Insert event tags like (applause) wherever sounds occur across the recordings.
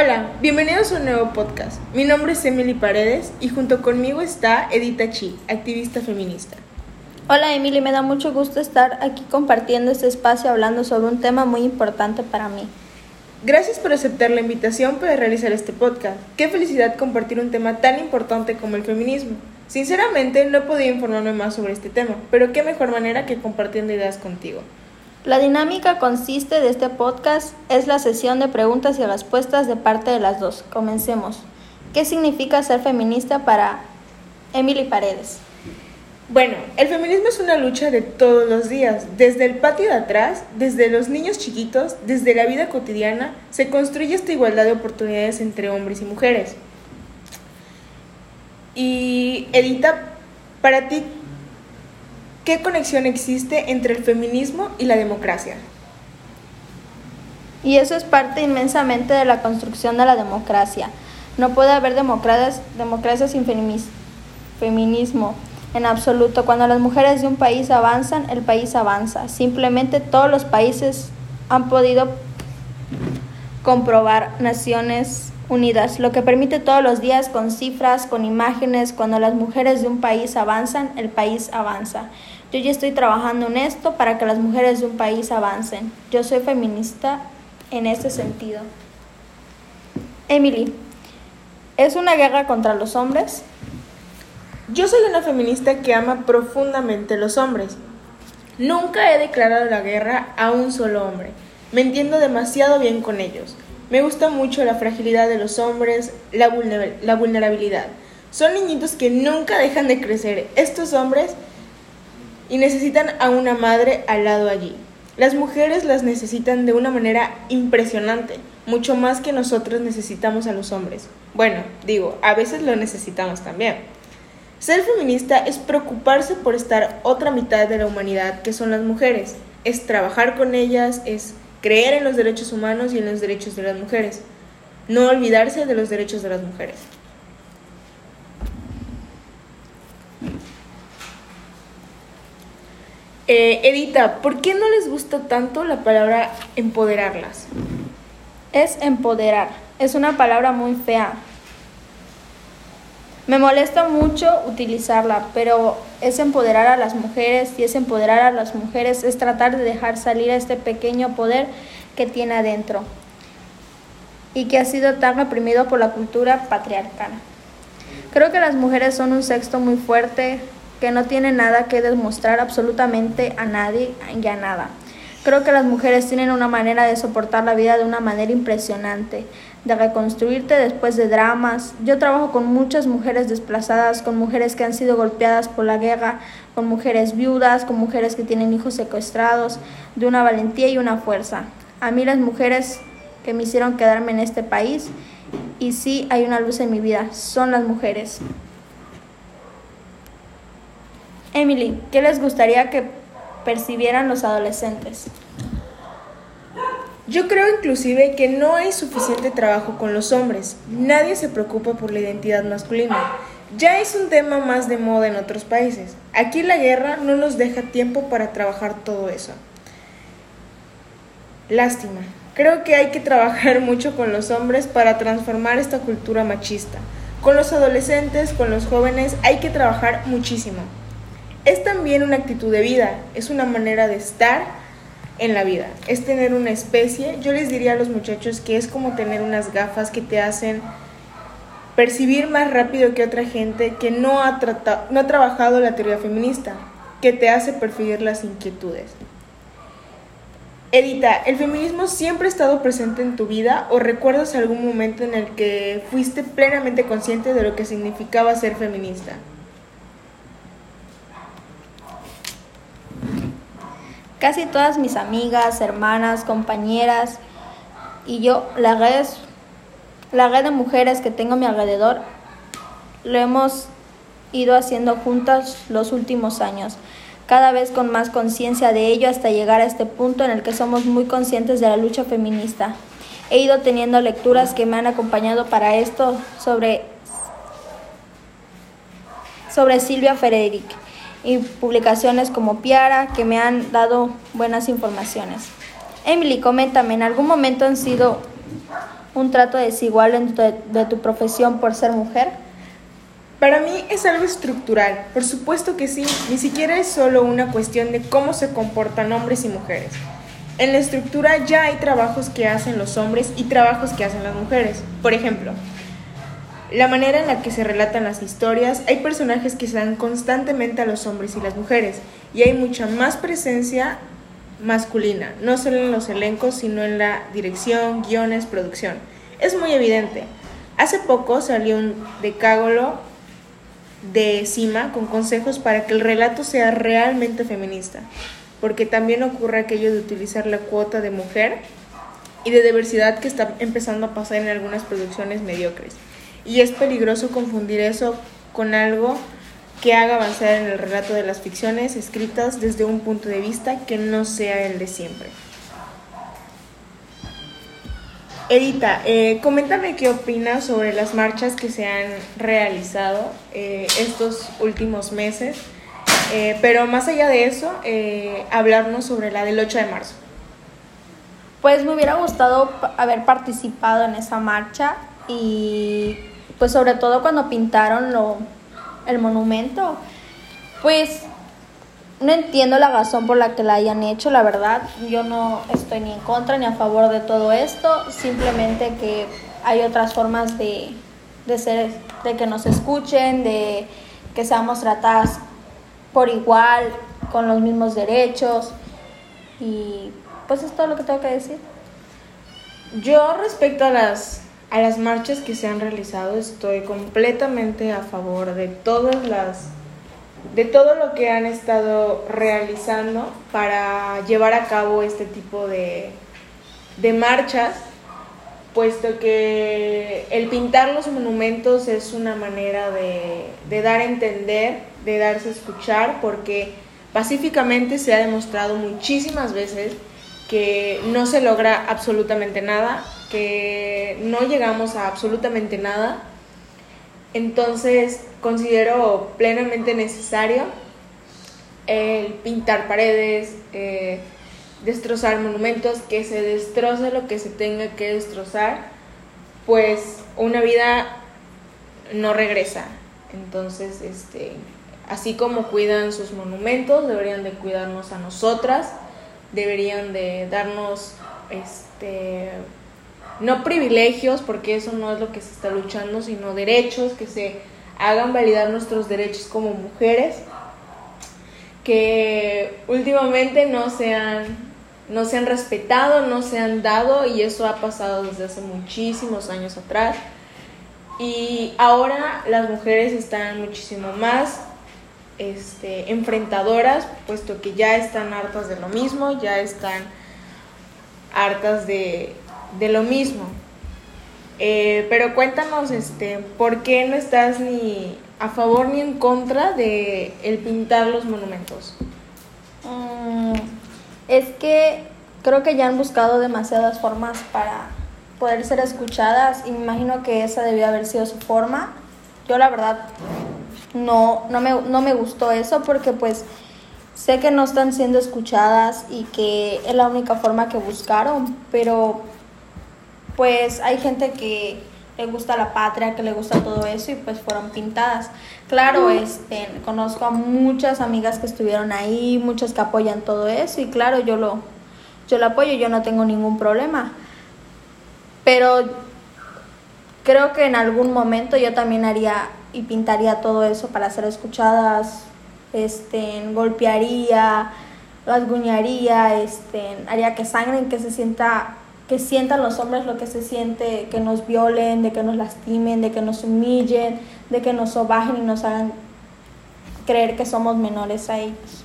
Hola, bienvenidos a un nuevo podcast. Mi nombre es Emily Paredes y junto conmigo está Edita Chi, activista feminista. Hola Emily, me da mucho gusto estar aquí compartiendo este espacio hablando sobre un tema muy importante para mí. Gracias por aceptar la invitación para realizar este podcast. Qué felicidad compartir un tema tan importante como el feminismo. Sinceramente no he podido informarme más sobre este tema, pero qué mejor manera que compartiendo ideas contigo. La dinámica consiste de este podcast es la sesión de preguntas y respuestas de parte de las dos. Comencemos. ¿Qué significa ser feminista para Emily Paredes? Bueno, el feminismo es una lucha de todos los días, desde el patio de atrás, desde los niños chiquitos, desde la vida cotidiana, se construye esta igualdad de oportunidades entre hombres y mujeres. Y Edita, para ti, ¿qué conexión existe entre el feminismo y la democracia? Y eso es parte inmensamente de la construcción de la democracia. No puede haber democracias, democracia sin feminismo en absoluto. Cuando las mujeres de un país avanzan, el país avanza. Simplemente todos los países han podido comprobar Naciones Unidas, lo que permite todos los días con cifras, con imágenes, cuando las mujeres de un país avanzan, el país avanza. Yo ya estoy trabajando en esto para que las mujeres de un país avancen. Yo soy feminista en ese sentido. Emily, ¿es una guerra contra los hombres? Yo soy una feminista que ama profundamente los hombres. Nunca he declarado la guerra a un solo hombre. Me entiendo demasiado bien con ellos. Me gusta mucho la fragilidad de los hombres, la, la vulnerabilidad. Son niñitos que nunca dejan de crecer, estos hombres, y necesitan a una madre al lado allí. Las mujeres las necesitan de una manera impresionante, mucho más que nosotros necesitamos a los hombres. Bueno, digo, a veces lo necesitamos también. Ser feminista es preocuparse por estar otra mitad de la humanidad, que son las mujeres. Es trabajar con ellas, es creer en los derechos humanos y en los derechos de las mujeres. No olvidarse de los derechos de las mujeres. Eh, Edita, ¿por qué no les gusta tanto la palabra empoderarlas? Es empoderar. Es una palabra muy fea. Me molesta mucho utilizarla, pero es empoderar a las mujeres y es empoderar a las mujeres, es tratar de dejar salir este pequeño poder que tiene adentro y que ha sido tan reprimido por la cultura patriarcal. Creo que las mujeres son un sexto muy fuerte que no tiene nada que demostrar absolutamente a nadie y a nada. Creo que las mujeres tienen una manera de soportar la vida de una manera impresionante de reconstruirte después de dramas. Yo trabajo con muchas mujeres desplazadas, con mujeres que han sido golpeadas por la guerra, con mujeres viudas, con mujeres que tienen hijos secuestrados, de una valentía y una fuerza. A mí las mujeres que me hicieron quedarme en este país, y sí hay una luz en mi vida, son las mujeres. Emily, ¿qué les gustaría que percibieran los adolescentes? Yo creo inclusive que no hay suficiente trabajo con los hombres. Nadie se preocupa por la identidad masculina. Ya es un tema más de moda en otros países. Aquí la guerra no nos deja tiempo para trabajar todo eso. Lástima. Creo que hay que trabajar (laughs) mucho con los hombres para transformar esta cultura machista. Con los adolescentes, con los jóvenes, hay que trabajar muchísimo. Es también una actitud de vida, es una manera de estar en la vida. Es tener una especie. Yo les diría a los muchachos que es como tener unas gafas que te hacen percibir más rápido que otra gente que no ha, tratado, no ha trabajado la teoría feminista, que te hace percibir las inquietudes. Edita, ¿el feminismo siempre ha estado presente en tu vida o recuerdas algún momento en el que fuiste plenamente consciente de lo que significaba ser feminista? Casi todas mis amigas, hermanas, compañeras y yo, la red, la red de mujeres que tengo a mi alrededor, lo hemos ido haciendo juntas los últimos años, cada vez con más conciencia de ello hasta llegar a este punto en el que somos muy conscientes de la lucha feminista. He ido teniendo lecturas que me han acompañado para esto sobre, sobre Silvia Frederick y publicaciones como Piara que me han dado buenas informaciones. Emily, coméntame, ¿en algún momento han sido un trato desigual dentro de, de tu profesión por ser mujer? Para mí es algo estructural, por supuesto que sí, ni siquiera es solo una cuestión de cómo se comportan hombres y mujeres. En la estructura ya hay trabajos que hacen los hombres y trabajos que hacen las mujeres. Por ejemplo, la manera en la que se relatan las historias, hay personajes que se dan constantemente a los hombres y las mujeres, y hay mucha más presencia masculina, no solo en los elencos, sino en la dirección, guiones, producción. Es muy evidente. Hace poco salió un decágolo de Cima con consejos para que el relato sea realmente feminista, porque también ocurre aquello de utilizar la cuota de mujer y de diversidad que está empezando a pasar en algunas producciones mediocres. Y es peligroso confundir eso con algo que haga avanzar en el relato de las ficciones escritas desde un punto de vista que no sea el de siempre. Edita, eh, coméntame qué opinas sobre las marchas que se han realizado eh, estos últimos meses, eh, pero más allá de eso, eh, hablarnos sobre la del 8 de marzo. Pues me hubiera gustado haber participado en esa marcha y pues sobre todo cuando pintaron lo, el monumento, pues no entiendo la razón por la que la hayan hecho, la verdad, yo no estoy ni en contra ni a favor de todo esto, simplemente que hay otras formas de, de ser, de que nos escuchen, de que seamos tratadas por igual, con los mismos derechos. Y pues es todo lo que tengo que decir. Yo respecto a las, a las marchas que se han realizado, estoy completamente a favor de todas las de todo lo que han estado realizando para llevar a cabo este tipo de, de marchas, puesto que el pintar los monumentos es una manera de, de dar a entender, de darse a escuchar, porque pacíficamente se ha demostrado muchísimas veces que no se logra absolutamente nada, que no llegamos a absolutamente nada. Entonces considero plenamente necesario el pintar paredes, eh, destrozar monumentos, que se destroce lo que se tenga que destrozar, pues una vida no regresa. Entonces, este, así como cuidan sus monumentos, deberían de cuidarnos a nosotras, deberían de darnos este no privilegios, porque eso no es lo que se está luchando, sino derechos, que se hagan validar nuestros derechos como mujeres, que últimamente no se han, no se han respetado, no se han dado, y eso ha pasado desde hace muchísimos años atrás. Y ahora las mujeres están muchísimo más este, enfrentadoras, puesto que ya están hartas de lo mismo, ya están hartas de, de lo mismo. Eh, pero cuéntanos, este, ¿por qué no estás ni a favor ni en contra de el pintar los monumentos? Mm, es que creo que ya han buscado demasiadas formas para poder ser escuchadas y me imagino que esa debió haber sido su forma. Yo la verdad no, no, me, no me gustó eso porque pues sé que no están siendo escuchadas y que es la única forma que buscaron, pero pues hay gente que le gusta la patria, que le gusta todo eso y pues fueron pintadas. Claro, este, conozco a muchas amigas que estuvieron ahí, muchas que apoyan todo eso y claro, yo lo, yo lo apoyo, yo no tengo ningún problema. Pero creo que en algún momento yo también haría y pintaría todo eso para ser escuchadas, este, golpearía, rasguñaría, este, haría que sangren, que se sienta que sientan los hombres lo que se siente, que nos violen, de que nos lastimen, de que nos humillen, de que nos sobajen y nos hagan creer que somos menores a ellos.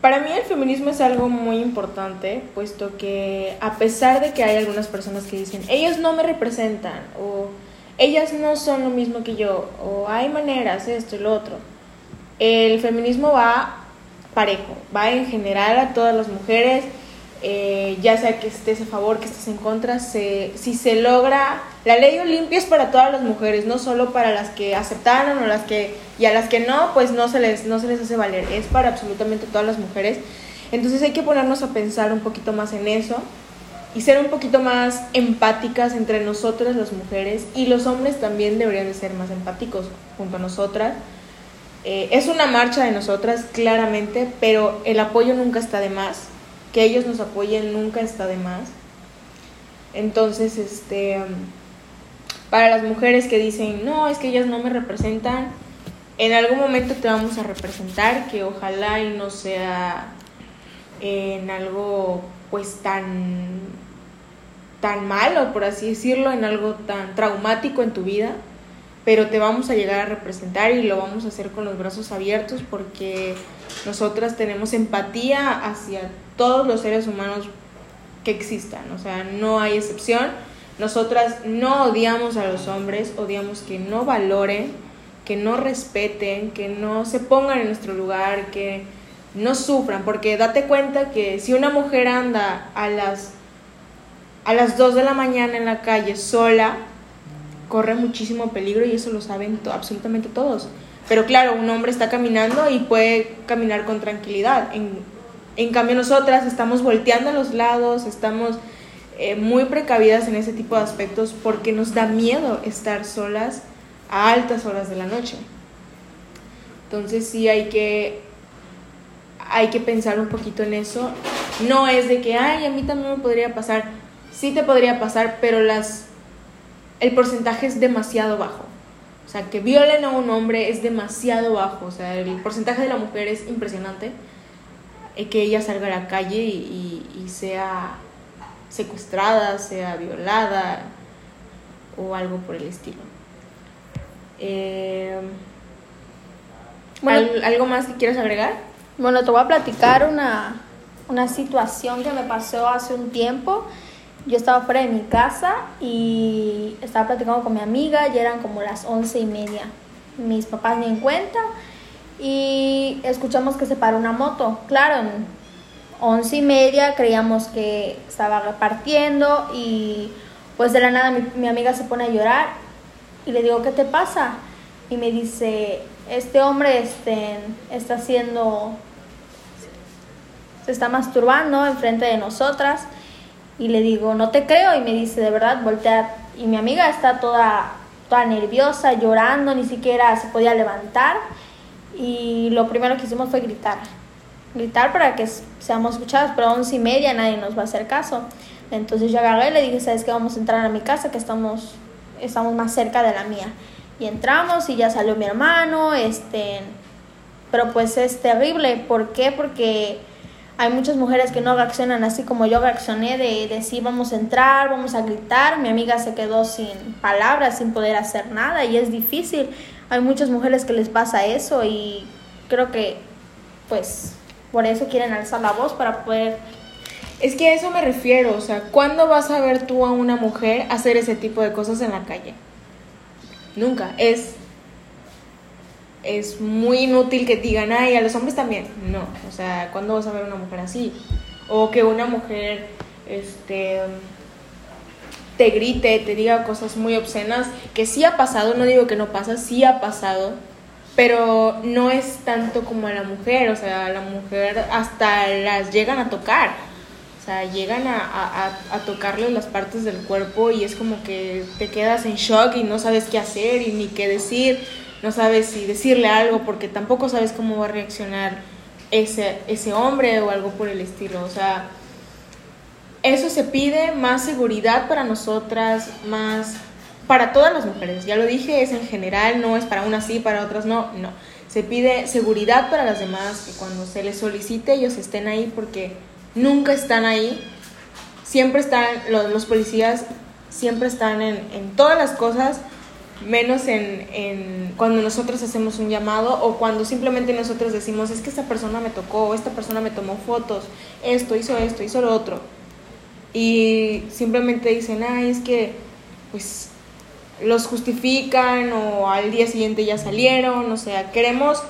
Para mí el feminismo es algo muy importante, puesto que a pesar de que hay algunas personas que dicen, ellos no me representan, o ellas no son lo mismo que yo, o hay maneras, esto y lo otro, el feminismo va parejo, va en general a todas las mujeres, eh, ya sea que estés a favor, que estés en contra, si se logra, la ley Olimpia es para todas las mujeres, no solo para las que aceptaron o las que, y a las que no, pues no se les, no se les hace valer, es para absolutamente todas las mujeres. Entonces hay que ponernos a pensar un poquito más en eso y ser un poquito más empáticas entre nosotras las mujeres y los hombres también deberían de ser más empáticos junto a nosotras. Eh, es una marcha de nosotras, claramente, pero el apoyo nunca está de más. Que ellos nos apoyen nunca está de más. Entonces, este, para las mujeres que dicen, no, es que ellas no me representan, en algún momento te vamos a representar, que ojalá y no sea en algo pues tan tan malo, por así decirlo, en algo tan traumático en tu vida, pero te vamos a llegar a representar y lo vamos a hacer con los brazos abiertos porque nosotras tenemos empatía hacia todos los seres humanos que existan, o sea, no hay excepción. Nosotras no odiamos a los hombres, odiamos que no valoren, que no respeten, que no se pongan en nuestro lugar, que no sufran, porque date cuenta que si una mujer anda a las a las 2 de la mañana en la calle sola, corre muchísimo peligro y eso lo saben absolutamente todos. Pero claro, un hombre está caminando y puede caminar con tranquilidad. En cambio nosotras estamos volteando a los lados, estamos eh, muy precavidas en ese tipo de aspectos porque nos da miedo estar solas a altas horas de la noche. Entonces sí hay que hay que pensar un poquito en eso. No es de que, ay, a mí también me podría pasar. Sí te podría pasar, pero las el porcentaje es demasiado bajo. O sea, que violen a un hombre es demasiado bajo. O sea, el porcentaje de la mujer es impresionante. Eh, que ella salga a la calle y, sea secuestrada, sea violada o algo por el estilo. Eh, ¿Algo más que quieras agregar? Bueno, te voy a platicar una, una situación que me pasó hace un tiempo yo estaba fuera de mi casa y estaba platicando con mi amiga, ya eran como las once y media. Mis papás ni en cuenta y escuchamos que se paró una moto. Claro, en once y media creíamos que estaba repartiendo y pues de la nada mi, mi amiga se pone a llorar y le digo, ¿qué te pasa? Y me dice, este hombre este, está haciendo, se está masturbando enfrente de nosotras y le digo, no te creo, y me dice, de verdad, voltea. Y mi amiga está toda, toda nerviosa, llorando, ni siquiera se podía levantar. Y lo primero que hicimos fue gritar. Gritar para que seamos escuchadas, pero a once y media nadie nos va a hacer caso. Entonces yo agarré y le dije, ¿sabes qué? Vamos a entrar a mi casa, que estamos, estamos más cerca de la mía. Y entramos y ya salió mi hermano, este... Pero pues es terrible. ¿Por qué? Porque hay muchas mujeres que no reaccionan así como yo reaccioné de decir vamos a entrar, vamos a gritar. Mi amiga se quedó sin palabras, sin poder hacer nada y es difícil. Hay muchas mujeres que les pasa eso y creo que pues por eso quieren alzar la voz para poder... Es que a eso me refiero, o sea, ¿cuándo vas a ver tú a una mujer hacer ese tipo de cosas en la calle? Nunca. Es es muy inútil que digan, ay, a los hombres también. No, o sea, ¿cuándo vas a ver una mujer así? O que una mujer, este, te grite, te diga cosas muy obscenas, que sí ha pasado, no digo que no pasa, sí ha pasado, pero no es tanto como a la mujer, o sea, a la mujer hasta las llegan a tocar, o sea, llegan a, a, a tocarle las partes del cuerpo y es como que te quedas en shock y no sabes qué hacer y ni qué decir no sabes si decirle algo porque tampoco sabes cómo va a reaccionar ese, ese hombre o algo por el estilo. O sea, eso se pide más seguridad para nosotras, más para todas las mujeres. Ya lo dije, es en general, no es para unas sí, para otras no, no. Se pide seguridad para las demás, que cuando se les solicite ellos estén ahí porque nunca están ahí. Siempre están, los, policías siempre están en, en todas las cosas menos en, en, cuando nosotros hacemos un llamado o cuando simplemente nosotros decimos, es que esta persona me tocó, esta persona me tomó fotos, esto, hizo esto, hizo lo otro. Y simplemente dicen, ay, es que, pues, los justifican o al día siguiente ya salieron, o sea, queremos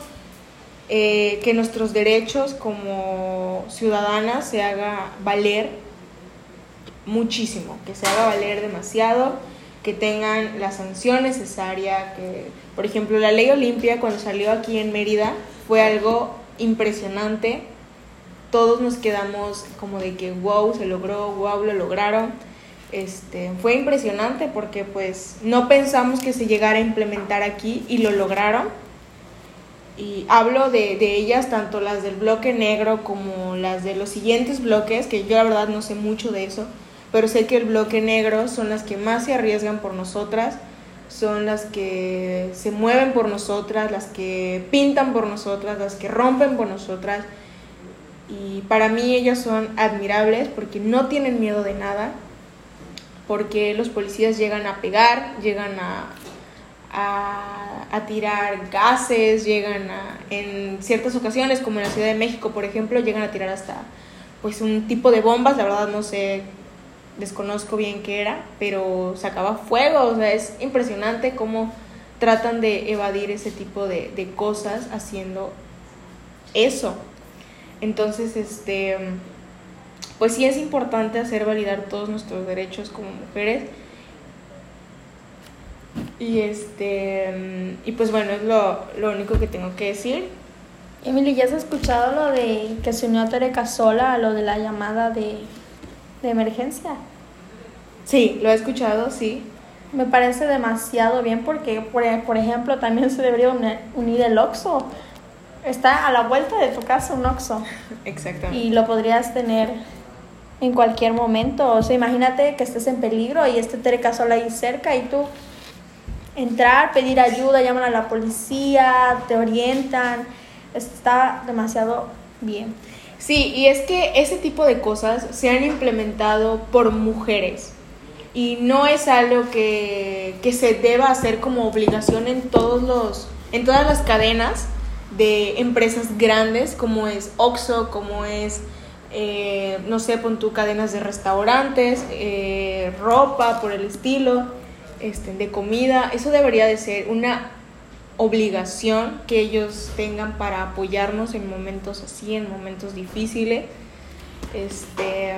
eh, que nuestros derechos como ciudadanas se haga valer muchísimo, que se haga valer demasiado que tengan la sanción necesaria, que, por ejemplo, la ley Olimpia cuando salió aquí en Mérida fue algo impresionante todos nos quedamos como de que wow, se logró, wow, lo lograron. Este, fue impresionante porque pues no pensamos que se llegara a implementar aquí y lo lograron. Y hablo de, de ellas, tanto las del bloque negro como las de los siguientes bloques, que yo la verdad no sé mucho de eso, pero sé que el bloque negro son las que más se arriesgan por nosotras, son las que se mueven por nosotras, las que pintan por nosotras, las que rompen por nosotras. Y para mí ellas son admirables porque no tienen miedo de nada, porque los policías llegan a pegar, llegan a, a, tirar gases, llegan a, en ciertas ocasiones, como en la Ciudad de México, por ejemplo, llegan a tirar hasta pues un tipo de bombas, la verdad no sé, desconozco bien qué era, pero sacaba fuego, o sea, es impresionante cómo tratan de evadir ese tipo de, de cosas haciendo eso. Entonces, este pues sí es importante hacer validar todos nuestros derechos como mujeres. Y este y pues bueno, es lo, único que tengo que decir. Emily, ¿ya has escuchado lo de que se unió a Tere Casola a lo de la llamada de, emergencia? Sí, lo he escuchado, sí. Me parece demasiado bien porque, por, por ejemplo, también se debería unir el OXO. Está a la vuelta de tu casa un OXO. Exactamente. Y lo podrías tener en cualquier momento. O sea, imagínate que estés en peligro y esté Tereca sola ahí cerca y tú entrar, pedir ayuda, llaman a la policía, te orientan. Está demasiado bien. Sí, y es que ese tipo de cosas se han implementado por mujeres y no es algo que, que se deba hacer como obligación en todos los en todas las cadenas de empresas grandes como es Oxxo, como es eh, no sé, pon tu cadenas de restaurantes, eh, ropa por el estilo, este, de comida. Eso debería de ser una obligación que ellos tengan para apoyarnos en momentos así, en momentos difíciles. Este,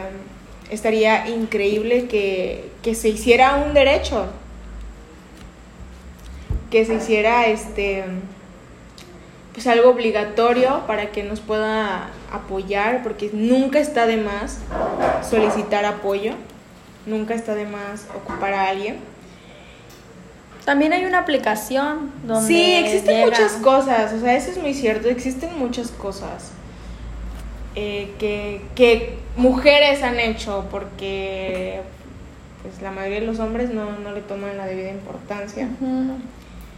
estaría increíble que, que se hiciera un derecho, que se hiciera este pues algo obligatorio para que nos pueda apoyar, porque nunca está de más solicitar apoyo, nunca está de más ocupar a alguien. También hay una aplicación donde... Sí, existen muchas cosas, o sea, eso es muy cierto, existen muchas cosas eh, que, que, mujeres han hecho porque pues la mayoría de los hombres no, no le toman la debida importancia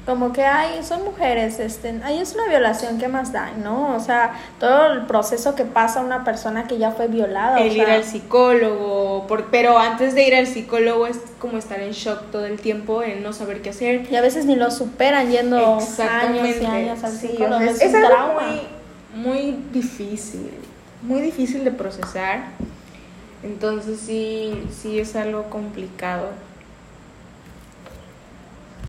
como que hay, son mujeres, este, ahí es una violación, ¿qué más da? ¿No? O sea, todo el proceso que pasa una persona que ya fue violada. El ir al psicólogo, por, pero antes de ir al psicólogo es como estar en shock todo el tiempo, en no saber qué hacer. Y a veces ni lo superan yendo años y años al psicólogo. es, es, algo muy, muy difícil, muy difícil de procesar. Entonces sí, sí es algo complicado.